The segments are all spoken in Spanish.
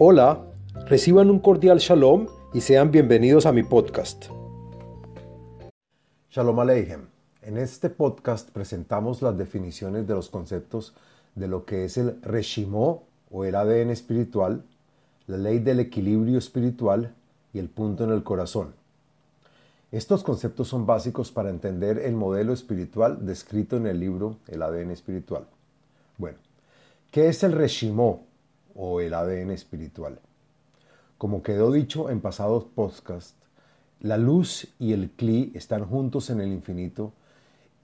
Hola, reciban un cordial shalom y sean bienvenidos a mi podcast. Shalom Aleichem. En este podcast presentamos las definiciones de los conceptos de lo que es el Reshimó o el ADN espiritual, la ley del equilibrio espiritual y el punto en el corazón. Estos conceptos son básicos para entender el modelo espiritual descrito en el libro El ADN espiritual. Bueno, ¿qué es el Reshimó o el ADN espiritual. Como quedó dicho en pasados podcasts, la luz y el cli están juntos en el infinito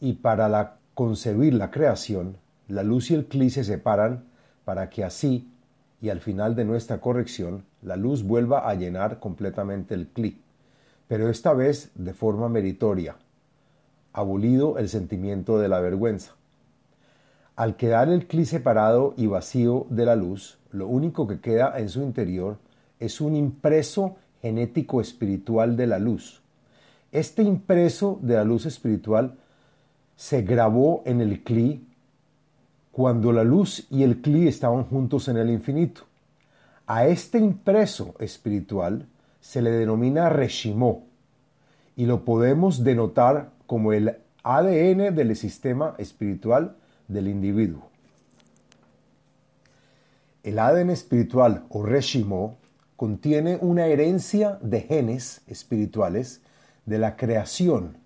y para concebir la creación, la luz y el cli se separan para que así y al final de nuestra corrección la luz vuelva a llenar completamente el cli, pero esta vez de forma meritoria, abolido el sentimiento de la vergüenza. Al quedar el cli separado y vacío de la luz, lo único que queda en su interior es un impreso genético espiritual de la luz. Este impreso de la luz espiritual se grabó en el cli cuando la luz y el cli estaban juntos en el infinito. A este impreso espiritual se le denomina reshimó y lo podemos denotar como el ADN del sistema espiritual del individuo. El ADN espiritual o Reshimo contiene una herencia de genes espirituales de la creación,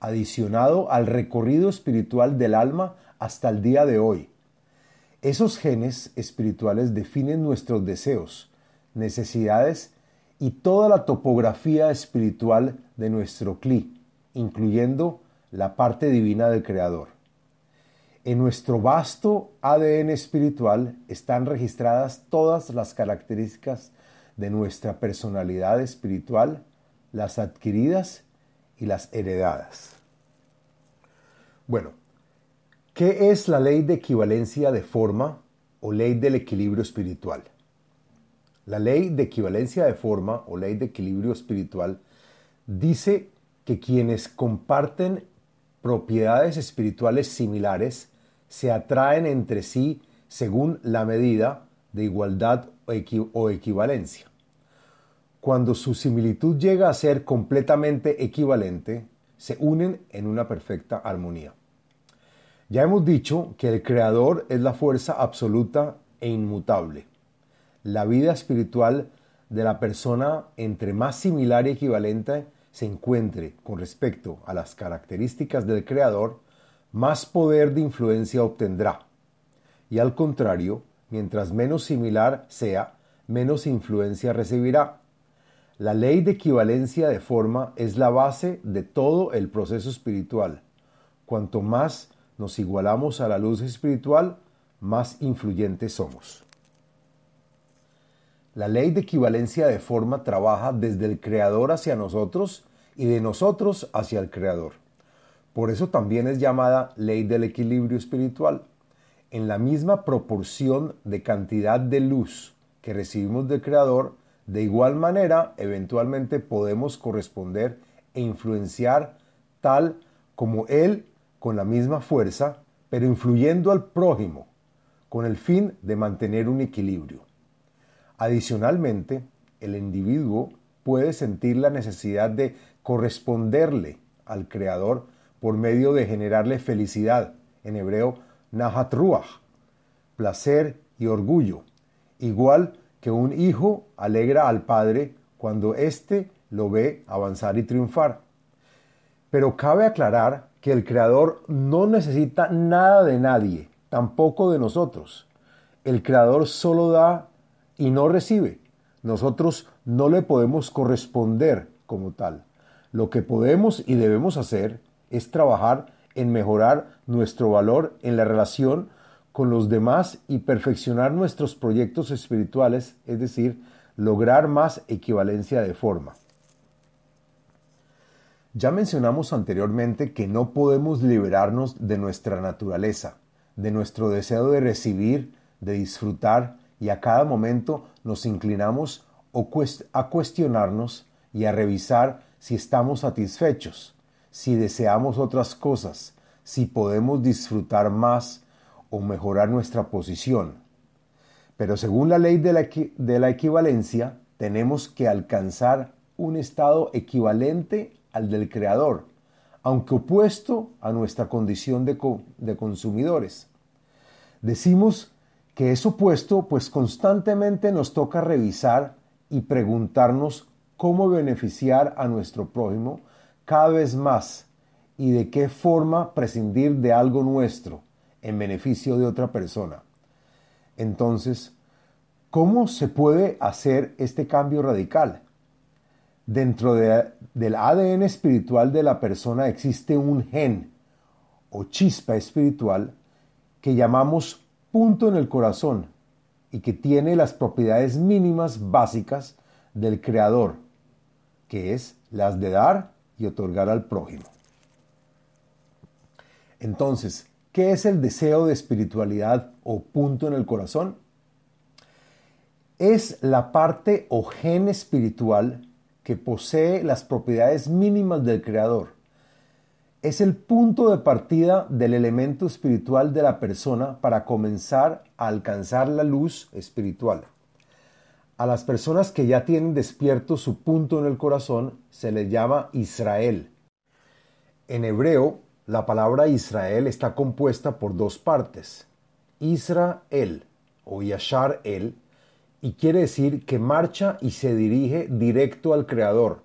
adicionado al recorrido espiritual del alma hasta el día de hoy. Esos genes espirituales definen nuestros deseos, necesidades y toda la topografía espiritual de nuestro cli, incluyendo la parte divina del Creador. En nuestro vasto ADN espiritual están registradas todas las características de nuestra personalidad espiritual, las adquiridas y las heredadas. Bueno, ¿qué es la ley de equivalencia de forma o ley del equilibrio espiritual? La ley de equivalencia de forma o ley de equilibrio espiritual dice que quienes comparten propiedades espirituales similares se atraen entre sí según la medida de igualdad o equivalencia. Cuando su similitud llega a ser completamente equivalente, se unen en una perfecta armonía. Ya hemos dicho que el Creador es la fuerza absoluta e inmutable. La vida espiritual de la persona entre más similar y equivalente se encuentre con respecto a las características del Creador, más poder de influencia obtendrá. Y al contrario, mientras menos similar sea, menos influencia recibirá. La ley de equivalencia de forma es la base de todo el proceso espiritual. Cuanto más nos igualamos a la luz espiritual, más influyentes somos. La ley de equivalencia de forma trabaja desde el Creador hacia nosotros y de nosotros hacia el Creador. Por eso también es llamada ley del equilibrio espiritual. En la misma proporción de cantidad de luz que recibimos del Creador, de igual manera eventualmente podemos corresponder e influenciar tal como Él con la misma fuerza, pero influyendo al prójimo, con el fin de mantener un equilibrio. Adicionalmente, el individuo puede sentir la necesidad de corresponderle al Creador por medio de generarle felicidad, en hebreo nahat ruach, placer y orgullo, igual que un hijo alegra al padre cuando éste lo ve avanzar y triunfar. Pero cabe aclarar que el Creador no necesita nada de nadie, tampoco de nosotros. El Creador solo da y no recibe. Nosotros no le podemos corresponder como tal. Lo que podemos y debemos hacer es trabajar en mejorar nuestro valor en la relación con los demás y perfeccionar nuestros proyectos espirituales, es decir, lograr más equivalencia de forma. Ya mencionamos anteriormente que no podemos liberarnos de nuestra naturaleza, de nuestro deseo de recibir, de disfrutar y a cada momento nos inclinamos a cuestionarnos y a revisar si estamos satisfechos si deseamos otras cosas, si podemos disfrutar más o mejorar nuestra posición. Pero según la ley de la, de la equivalencia, tenemos que alcanzar un estado equivalente al del Creador, aunque opuesto a nuestra condición de, de consumidores. Decimos que es opuesto, pues constantemente nos toca revisar y preguntarnos cómo beneficiar a nuestro prójimo cada vez más y de qué forma prescindir de algo nuestro en beneficio de otra persona. Entonces, ¿cómo se puede hacer este cambio radical? Dentro del ADN espiritual de la persona existe un gen o chispa espiritual que llamamos punto en el corazón y que tiene las propiedades mínimas básicas del Creador, que es las de dar y otorgar al prójimo. Entonces, ¿qué es el deseo de espiritualidad o punto en el corazón? Es la parte o gen espiritual que posee las propiedades mínimas del Creador es el punto de partida del elemento espiritual de la persona para comenzar a alcanzar la luz espiritual. A las personas que ya tienen despierto su punto en el corazón se les llama Israel. En hebreo, la palabra Israel está compuesta por dos partes, Israel o Yashar El, y quiere decir que marcha y se dirige directo al Creador.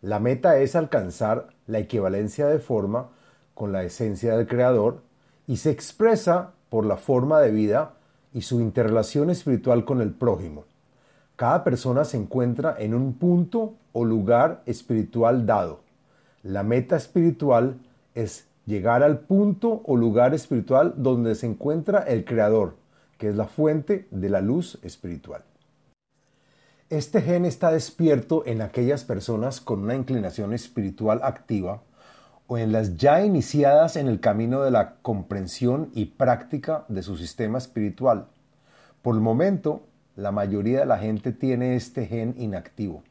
La meta es alcanzar la equivalencia de forma con la esencia del Creador y se expresa por la forma de vida y su interrelación espiritual con el prójimo. Cada persona se encuentra en un punto o lugar espiritual dado. La meta espiritual es llegar al punto o lugar espiritual donde se encuentra el Creador, que es la fuente de la luz espiritual. Este gen está despierto en aquellas personas con una inclinación espiritual activa o en las ya iniciadas en el camino de la comprensión y práctica de su sistema espiritual. Por el momento, la mayoría de la gente tiene este gen inactivo.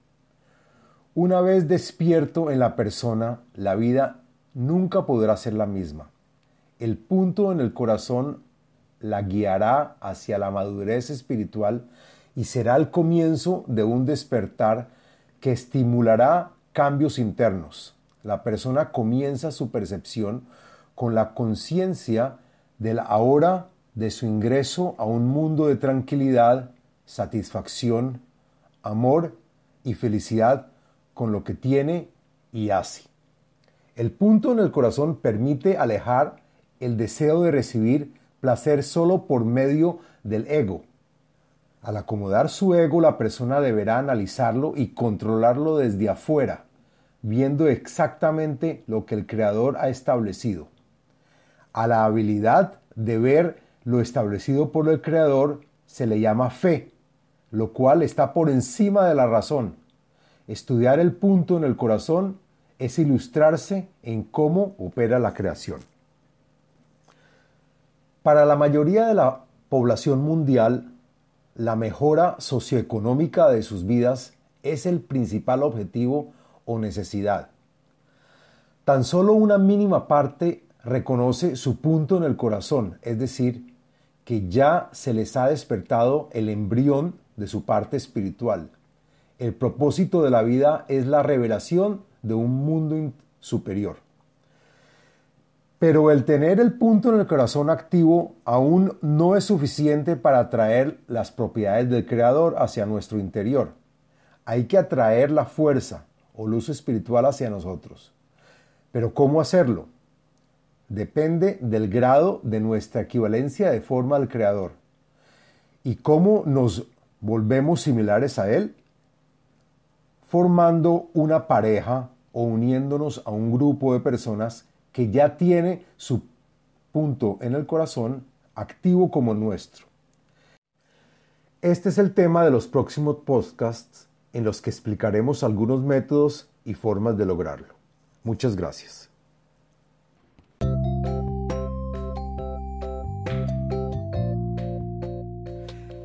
Una vez despierto en la persona, la vida nunca podrá ser la misma. El punto en el corazón la guiará hacia la madurez espiritual y será el comienzo de un despertar que estimulará cambios internos. La persona comienza su percepción con la conciencia de la hora de su ingreso a un mundo de tranquilidad, satisfacción, amor y felicidad con lo que tiene y hace. El punto en el corazón permite alejar el deseo de recibir placer solo por medio del ego al acomodar su ego, la persona deberá analizarlo y controlarlo desde afuera, viendo exactamente lo que el Creador ha establecido. A la habilidad de ver lo establecido por el Creador se le llama fe, lo cual está por encima de la razón. Estudiar el punto en el corazón es ilustrarse en cómo opera la creación. Para la mayoría de la población mundial, la mejora socioeconómica de sus vidas es el principal objetivo o necesidad. Tan solo una mínima parte reconoce su punto en el corazón, es decir, que ya se les ha despertado el embrión de su parte espiritual. El propósito de la vida es la revelación de un mundo superior. Pero el tener el punto en el corazón activo aún no es suficiente para atraer las propiedades del Creador hacia nuestro interior. Hay que atraer la fuerza o luz espiritual hacia nosotros. Pero ¿cómo hacerlo? Depende del grado de nuestra equivalencia de forma al Creador. ¿Y cómo nos volvemos similares a Él? Formando una pareja o uniéndonos a un grupo de personas que ya tiene su punto en el corazón activo como nuestro. Este es el tema de los próximos podcasts en los que explicaremos algunos métodos y formas de lograrlo. Muchas gracias.